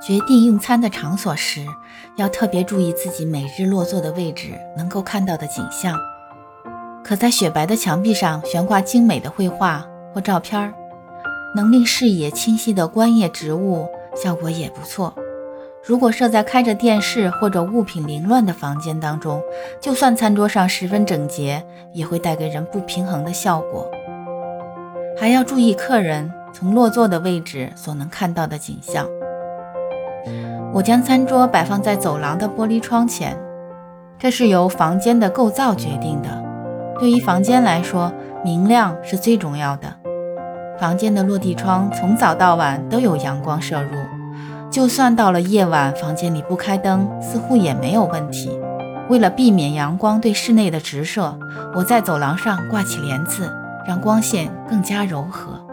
决定用餐的场所时，要特别注意自己每日落座的位置能够看到的景象。可在雪白的墙壁上悬挂精美的绘画或照片，能令视野清晰的观叶植物效果也不错。如果设在开着电视或者物品凌乱的房间当中，就算餐桌上十分整洁，也会带给人不平衡的效果。还要注意客人从落座的位置所能看到的景象。我将餐桌摆放在走廊的玻璃窗前，这是由房间的构造决定的。对于房间来说，明亮是最重要的。房间的落地窗从早到晚都有阳光射入，就算到了夜晚，房间里不开灯，似乎也没有问题。为了避免阳光对室内的直射，我在走廊上挂起帘子，让光线更加柔和。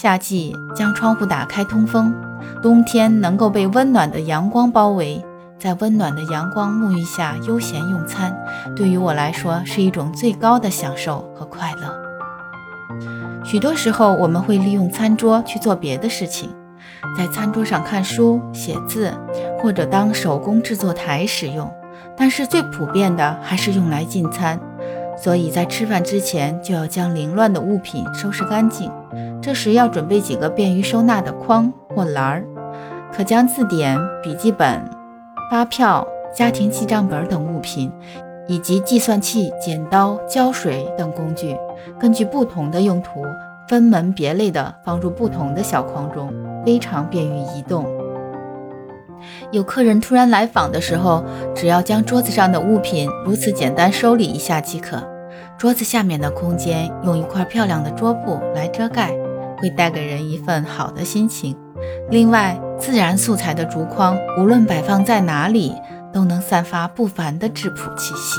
夏季将窗户打开通风。冬天能够被温暖的阳光包围，在温暖的阳光沐浴下悠闲用餐，对于我来说是一种最高的享受和快乐。许多时候，我们会利用餐桌去做别的事情，在餐桌上看书、写字，或者当手工制作台使用。但是最普遍的还是用来进餐，所以在吃饭之前就要将凌乱的物品收拾干净。这时要准备几个便于收纳的筐或篮儿，可将字典、笔记本、发票、家庭记账本等物品，以及计算器、剪刀、胶水等工具，根据不同的用途分门别类地放入不同的小筐中，非常便于移动。有客人突然来访的时候，只要将桌子上的物品如此简单收理一下即可。桌子下面的空间用一块漂亮的桌布来遮盖。会带给人一份好的心情。另外，自然素材的竹筐，无论摆放在哪里，都能散发不凡的质朴气息。